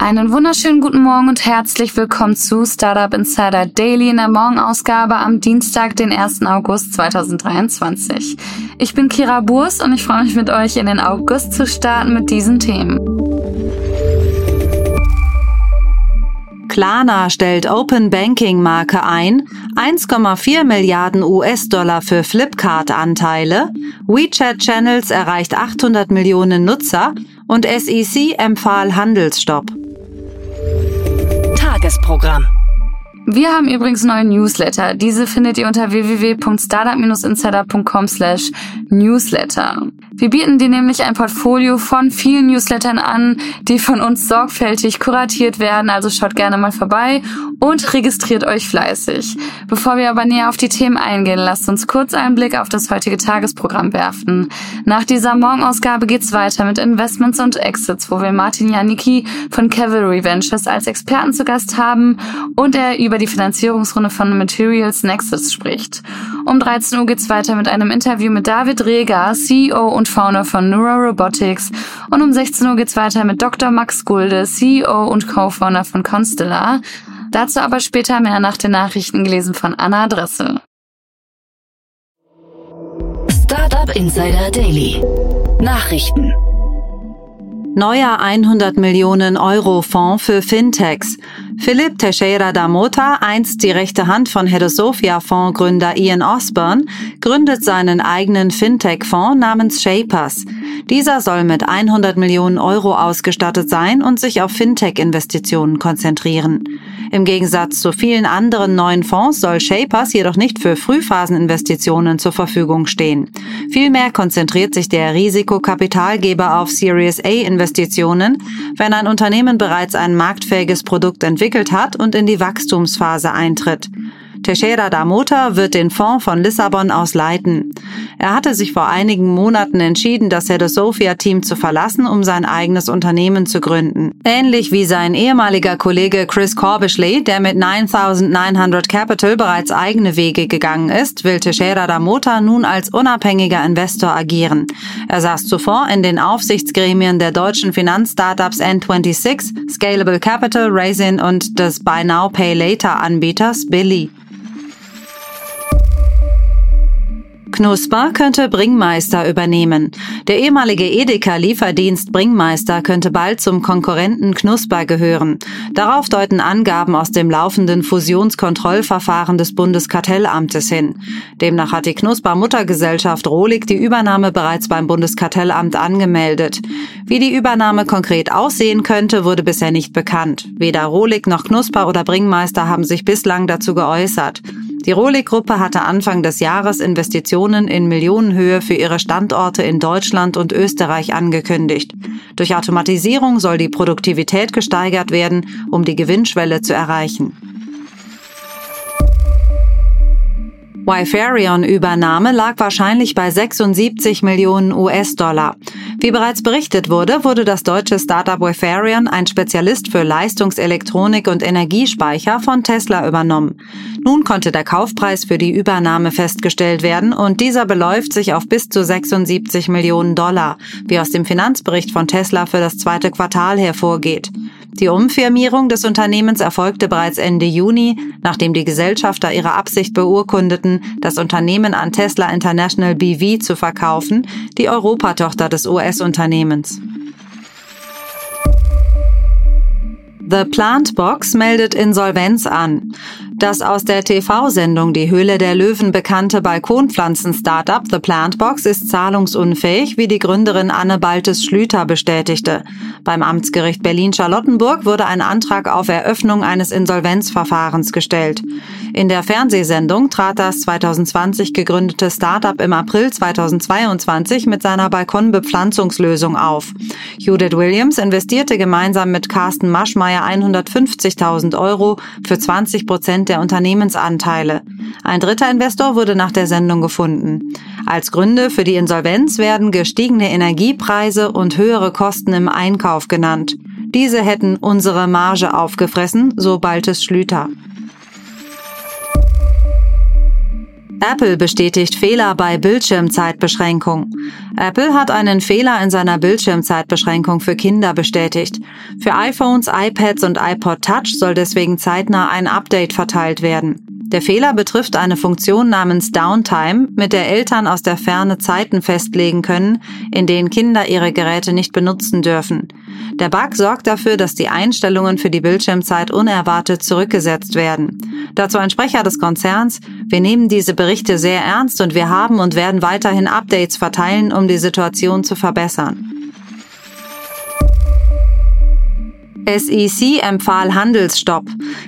Einen wunderschönen guten Morgen und herzlich willkommen zu Startup Insider Daily in der Morgenausgabe am Dienstag, den 1. August 2023. Ich bin Kira Burs und ich freue mich mit euch in den August zu starten mit diesen Themen. Klarna stellt Open Banking Marke ein, 1,4 Milliarden US-Dollar für Flipkart-Anteile, WeChat Channels erreicht 800 Millionen Nutzer und SEC empfahl Handelsstopp. Tagesprogramm. Wir haben übrigens neue Newsletter. Diese findet ihr unter www.startup-insider.com slash newsletter. Wir bieten dir nämlich ein Portfolio von vielen Newslettern an, die von uns sorgfältig kuratiert werden, also schaut gerne mal vorbei und registriert euch fleißig. Bevor wir aber näher auf die Themen eingehen, lasst uns kurz einen Blick auf das heutige Tagesprogramm werfen. Nach dieser Morgenausgabe geht's weiter mit Investments und Exits, wo wir Martin Janicki von Cavalry Ventures als Experten zu Gast haben und er über die Finanzierungsrunde von Materials Nexus spricht. Um 13 Uhr geht's weiter mit einem Interview mit David Reger, CEO und Founder von Neurorobotics. Und um 16 Uhr geht's weiter mit Dr. Max Gulde, CEO und Co-Founder von Constellar. Dazu aber später mehr nach den Nachrichten gelesen von Anna Dressel. Startup Insider Daily. Nachrichten. Neuer 100 Millionen Euro Fonds für Fintechs. Philipp Teixeira da Mota, einst die rechte Hand von Hedosofia Fondsgründer Ian Osborne, gründet seinen eigenen Fintech-Fonds namens Shapers. Dieser soll mit 100 Millionen Euro ausgestattet sein und sich auf Fintech-Investitionen konzentrieren. Im Gegensatz zu vielen anderen neuen Fonds soll Shapers jedoch nicht für Frühphaseninvestitionen zur Verfügung stehen. Vielmehr konzentriert sich der Risikokapitalgeber auf Series A-Investitionen, wenn ein Unternehmen bereits ein marktfähiges Produkt entwickelt hat und in die Wachstumsphase eintritt. Teixeira da Mota wird den Fonds von Lissabon aus leiten. Er hatte sich vor einigen Monaten entschieden, das Head Sophia-Team zu verlassen, um sein eigenes Unternehmen zu gründen. Ähnlich wie sein ehemaliger Kollege Chris Corbishley, der mit 9900 Capital bereits eigene Wege gegangen ist, will Teixeira da Mota nun als unabhängiger Investor agieren. Er saß zuvor in den Aufsichtsgremien der deutschen Finanzstartups N26, Scalable Capital, Raisin und des Buy Now Pay Later Anbieters Billy. Knusper könnte Bringmeister übernehmen. Der ehemalige Edeka-Lieferdienst Bringmeister könnte bald zum Konkurrenten Knusper gehören. Darauf deuten Angaben aus dem laufenden Fusionskontrollverfahren des Bundeskartellamtes hin. Demnach hat die Knusper-Muttergesellschaft Rohlig die Übernahme bereits beim Bundeskartellamt angemeldet. Wie die Übernahme konkret aussehen könnte, wurde bisher nicht bekannt. Weder Rohlig noch Knusper oder Bringmeister haben sich bislang dazu geäußert. Die Rohlig-Gruppe hatte Anfang des Jahres Investitionen in Millionenhöhe für ihre Standorte in Deutschland und Österreich angekündigt. Durch Automatisierung soll die Produktivität gesteigert werden, um die Gewinnschwelle zu erreichen. Wifarion-Übernahme lag wahrscheinlich bei 76 Millionen US-Dollar. Wie bereits berichtet wurde, wurde das deutsche Startup Wifarion, ein Spezialist für Leistungselektronik und Energiespeicher, von Tesla übernommen. Nun konnte der Kaufpreis für die Übernahme festgestellt werden und dieser beläuft sich auf bis zu 76 Millionen Dollar, wie aus dem Finanzbericht von Tesla für das zweite Quartal hervorgeht. Die Umfirmierung des Unternehmens erfolgte bereits Ende Juni, nachdem die Gesellschafter ihre Absicht beurkundeten, das Unternehmen an Tesla International BV zu verkaufen, die Europatochter des US-Unternehmens. The Plant Box meldet Insolvenz an. Das aus der TV-Sendung Die Höhle der Löwen bekannte Balkonpflanzen-Startup The Plant Box ist zahlungsunfähig, wie die Gründerin Anne Baltes Schlüter bestätigte. Beim Amtsgericht Berlin-Charlottenburg wurde ein Antrag auf Eröffnung eines Insolvenzverfahrens gestellt. In der Fernsehsendung trat das 2020 gegründete Startup im April 2022 mit seiner Balkonbepflanzungslösung auf. Judith Williams investierte gemeinsam mit Carsten Maschmeyer 150.000 Euro für 20 Prozent Prozent der Unternehmensanteile. Ein dritter Investor wurde nach der Sendung gefunden. Als Gründe für die Insolvenz werden gestiegene Energiepreise und höhere Kosten im Einkauf genannt. Diese hätten unsere Marge aufgefressen, so Baltes Schlüter. Apple bestätigt Fehler bei Bildschirmzeitbeschränkung. Apple hat einen Fehler in seiner Bildschirmzeitbeschränkung für Kinder bestätigt. Für iPhones, iPads und iPod Touch soll deswegen zeitnah ein Update verteilt werden. Der Fehler betrifft eine Funktion namens Downtime, mit der Eltern aus der Ferne Zeiten festlegen können, in denen Kinder ihre Geräte nicht benutzen dürfen. Der Bug sorgt dafür, dass die Einstellungen für die Bildschirmzeit unerwartet zurückgesetzt werden. Dazu ein Sprecher des Konzerns, wir nehmen diese Berichte sehr ernst und wir haben und werden weiterhin Updates verteilen, um die Situation zu verbessern. SEC empfahl Handelsstopp.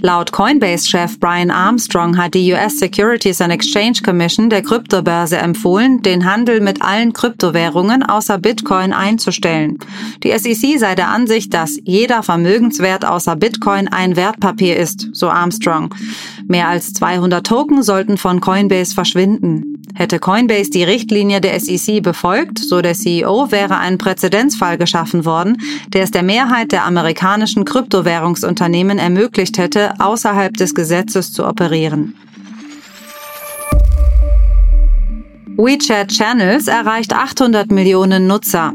Laut Coinbase-Chef Brian Armstrong hat die US Securities and Exchange Commission der Kryptobörse empfohlen, den Handel mit allen Kryptowährungen außer Bitcoin einzustellen. Die SEC sei der Ansicht, dass jeder Vermögenswert außer Bitcoin ein Wertpapier ist, so Armstrong. Mehr als 200 Token sollten von Coinbase verschwinden. Hätte Coinbase die Richtlinie der SEC befolgt, so der CEO, wäre ein Präzedenzfall geschaffen worden, der es der Mehrheit der amerikanischen Kryptowährungsunternehmen ermöglicht hätte, außerhalb des Gesetzes zu operieren. WeChat Channels erreicht 800 Millionen Nutzer.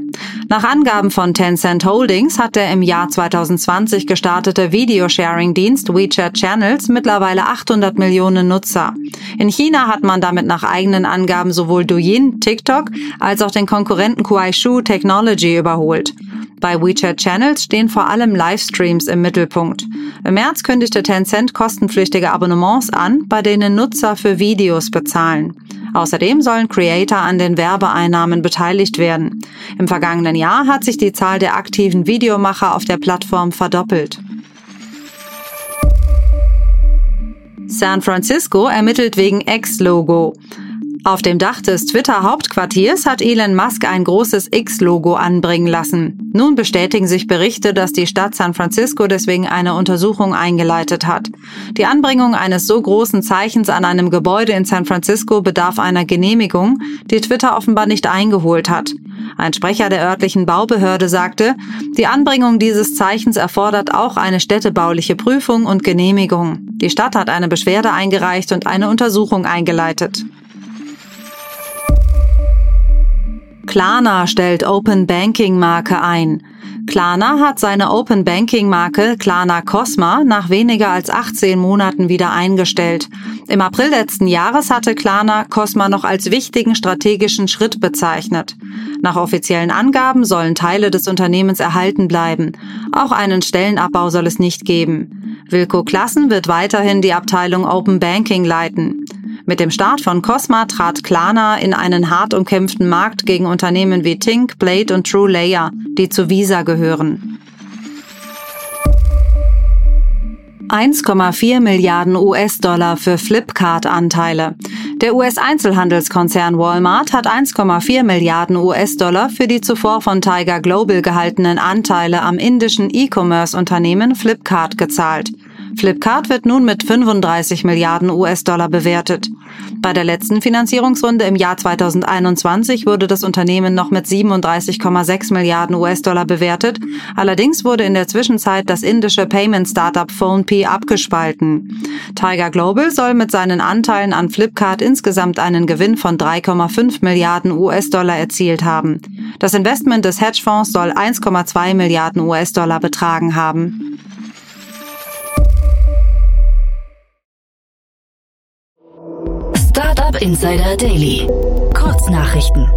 Nach Angaben von Tencent Holdings hat der im Jahr 2020 gestartete Videosharing-Dienst WeChat Channels mittlerweile 800 Millionen Nutzer. In China hat man damit nach eigenen Angaben sowohl Douyin, TikTok als auch den Konkurrenten Kuaishou Technology überholt. Bei WeChat Channels stehen vor allem Livestreams im Mittelpunkt. Im März kündigte Tencent kostenpflichtige Abonnements an, bei denen Nutzer für Videos bezahlen. Außerdem sollen Creator an den Werbeeinnahmen beteiligt werden. Im vergangenen Jahr hat sich die Zahl der aktiven Videomacher auf der Plattform verdoppelt. San Francisco ermittelt wegen X-Logo. Auf dem Dach des Twitter-Hauptquartiers hat Elon Musk ein großes X-Logo anbringen lassen. Nun bestätigen sich Berichte, dass die Stadt San Francisco deswegen eine Untersuchung eingeleitet hat. Die Anbringung eines so großen Zeichens an einem Gebäude in San Francisco bedarf einer Genehmigung, die Twitter offenbar nicht eingeholt hat. Ein Sprecher der örtlichen Baubehörde sagte, die Anbringung dieses Zeichens erfordert auch eine städtebauliche Prüfung und Genehmigung. Die Stadt hat eine Beschwerde eingereicht und eine Untersuchung eingeleitet. Klarna stellt Open Banking Marke ein. Klarna hat seine Open Banking Marke Klarna Cosma nach weniger als 18 Monaten wieder eingestellt. Im April letzten Jahres hatte Klarna Cosma noch als wichtigen strategischen Schritt bezeichnet. Nach offiziellen Angaben sollen Teile des Unternehmens erhalten bleiben. Auch einen Stellenabbau soll es nicht geben. Wilko Klassen wird weiterhin die Abteilung Open Banking leiten. Mit dem Start von Cosma trat Klarna in einen hart umkämpften Markt gegen Unternehmen wie Tink, Blade und True Layer, die zu Visa gehören. 1,4 Milliarden US-Dollar für Flipkart-Anteile. Der US-Einzelhandelskonzern Walmart hat 1,4 Milliarden US-Dollar für die zuvor von Tiger Global gehaltenen Anteile am indischen E-Commerce-Unternehmen Flipkart gezahlt. Flipkart wird nun mit 35 Milliarden US-Dollar bewertet. Bei der letzten Finanzierungsrunde im Jahr 2021 wurde das Unternehmen noch mit 37,6 Milliarden US-Dollar bewertet. Allerdings wurde in der Zwischenzeit das indische Payment-Startup PhonePe abgespalten. Tiger Global soll mit seinen Anteilen an Flipkart insgesamt einen Gewinn von 3,5 Milliarden US-Dollar erzielt haben. Das Investment des Hedgefonds soll 1,2 Milliarden US-Dollar betragen haben. Startup Insider Daily. Kurznachrichten.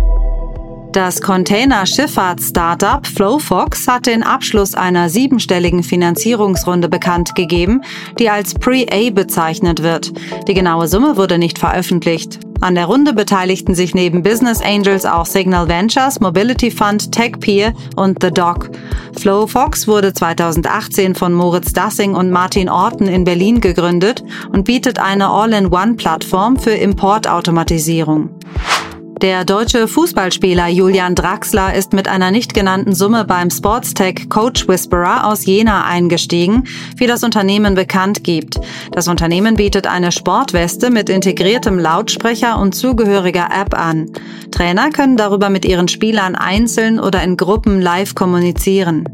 Das Container-Schifffahrt-Startup Flowfox hat den Abschluss einer siebenstelligen Finanzierungsrunde bekannt gegeben, die als Pre-A bezeichnet wird. Die genaue Summe wurde nicht veröffentlicht. An der Runde beteiligten sich neben Business Angels auch Signal Ventures, Mobility Fund, TechPeer und The Doc. Flowfox wurde 2018 von Moritz Dassing und Martin Orten in Berlin gegründet und bietet eine All-in-One-Plattform für Importautomatisierung. Der deutsche Fußballspieler Julian Draxler ist mit einer nicht genannten Summe beim Sportstech Coach Whisperer aus Jena eingestiegen, wie das Unternehmen bekannt gibt. Das Unternehmen bietet eine Sportweste mit integriertem Lautsprecher und zugehöriger App an. Trainer können darüber mit ihren Spielern einzeln oder in Gruppen live kommunizieren.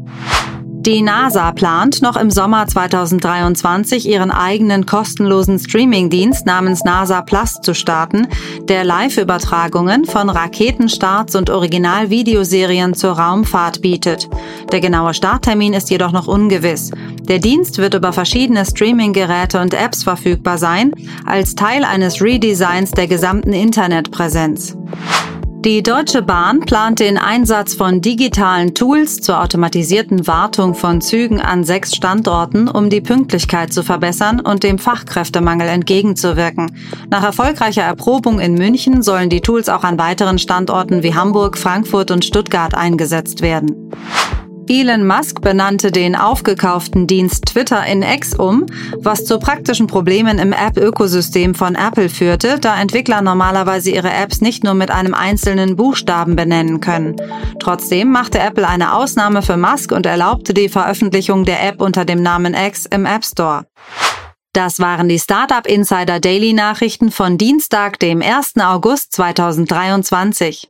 Die NASA plant noch im Sommer 2023 ihren eigenen kostenlosen Streamingdienst namens NASA Plus zu starten, der Live-Übertragungen von Raketenstarts und Original-Videoserien zur Raumfahrt bietet. Der genaue Starttermin ist jedoch noch ungewiss. Der Dienst wird über verschiedene Streaming-Geräte und Apps verfügbar sein, als Teil eines Redesigns der gesamten Internetpräsenz. Die Deutsche Bahn plant den Einsatz von digitalen Tools zur automatisierten Wartung von Zügen an sechs Standorten, um die Pünktlichkeit zu verbessern und dem Fachkräftemangel entgegenzuwirken. Nach erfolgreicher Erprobung in München sollen die Tools auch an weiteren Standorten wie Hamburg, Frankfurt und Stuttgart eingesetzt werden. Elon Musk benannte den aufgekauften Dienst Twitter in X um, was zu praktischen Problemen im App-Ökosystem von Apple führte, da Entwickler normalerweise ihre Apps nicht nur mit einem einzelnen Buchstaben benennen können. Trotzdem machte Apple eine Ausnahme für Musk und erlaubte die Veröffentlichung der App unter dem Namen X im App Store. Das waren die Startup Insider Daily Nachrichten von Dienstag, dem 1. August 2023.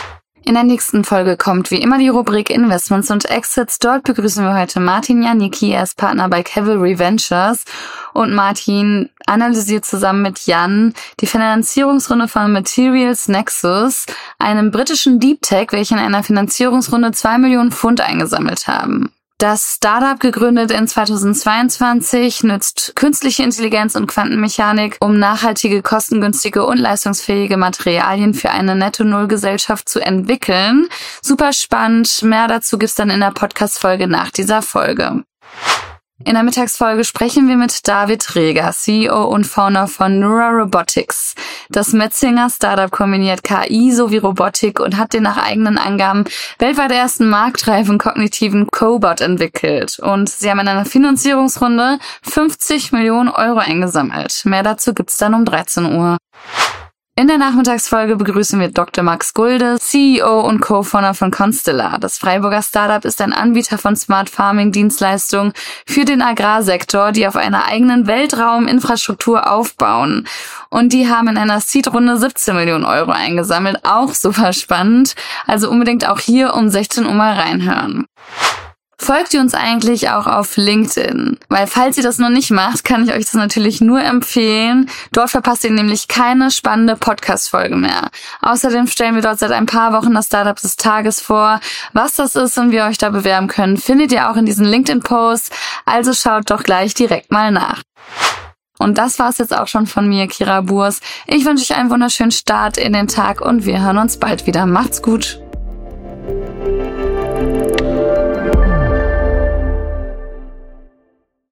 In der nächsten Folge kommt wie immer die Rubrik Investments und Exits. Dort begrüßen wir heute Martin Janicki, er ist Partner bei Cavalry Ventures. Und Martin analysiert zusammen mit Jan die Finanzierungsrunde von Materials Nexus, einem britischen Deep Tech, welche in einer Finanzierungsrunde zwei Millionen Pfund eingesammelt haben. Das Startup, gegründet in 2022, nützt künstliche Intelligenz und Quantenmechanik, um nachhaltige, kostengünstige und leistungsfähige Materialien für eine Netto-Null-Gesellschaft zu entwickeln. Super spannend. Mehr dazu gibt's dann in der Podcast-Folge nach dieser Folge. In der Mittagsfolge sprechen wir mit David Reger, CEO und Founder von Neura Robotics. Das Metzinger Startup kombiniert KI sowie Robotik und hat den nach eigenen Angaben weltweit ersten marktreifen kognitiven Cobot entwickelt. Und sie haben in einer Finanzierungsrunde 50 Millionen Euro eingesammelt. Mehr dazu gibt's dann um 13 Uhr. In der Nachmittagsfolge begrüßen wir Dr. Max Gulde, CEO und Co-Founder von Constellar. Das Freiburger Startup ist ein Anbieter von Smart Farming Dienstleistungen für den Agrarsektor, die auf einer eigenen Weltrauminfrastruktur aufbauen. Und die haben in einer Seed-Runde 17 Millionen Euro eingesammelt. Auch super spannend. Also unbedingt auch hier um 16 Uhr mal reinhören folgt ihr uns eigentlich auch auf LinkedIn. Weil falls ihr das noch nicht macht, kann ich euch das natürlich nur empfehlen. Dort verpasst ihr nämlich keine spannende Podcast-Folge mehr. Außerdem stellen wir dort seit ein paar Wochen das Startup des Tages vor. Was das ist und wie ihr euch da bewerben könnt, findet ihr auch in diesen LinkedIn-Posts. Also schaut doch gleich direkt mal nach. Und das war's jetzt auch schon von mir, Kira Burs. Ich wünsche euch einen wunderschönen Start in den Tag und wir hören uns bald wieder. Macht's gut.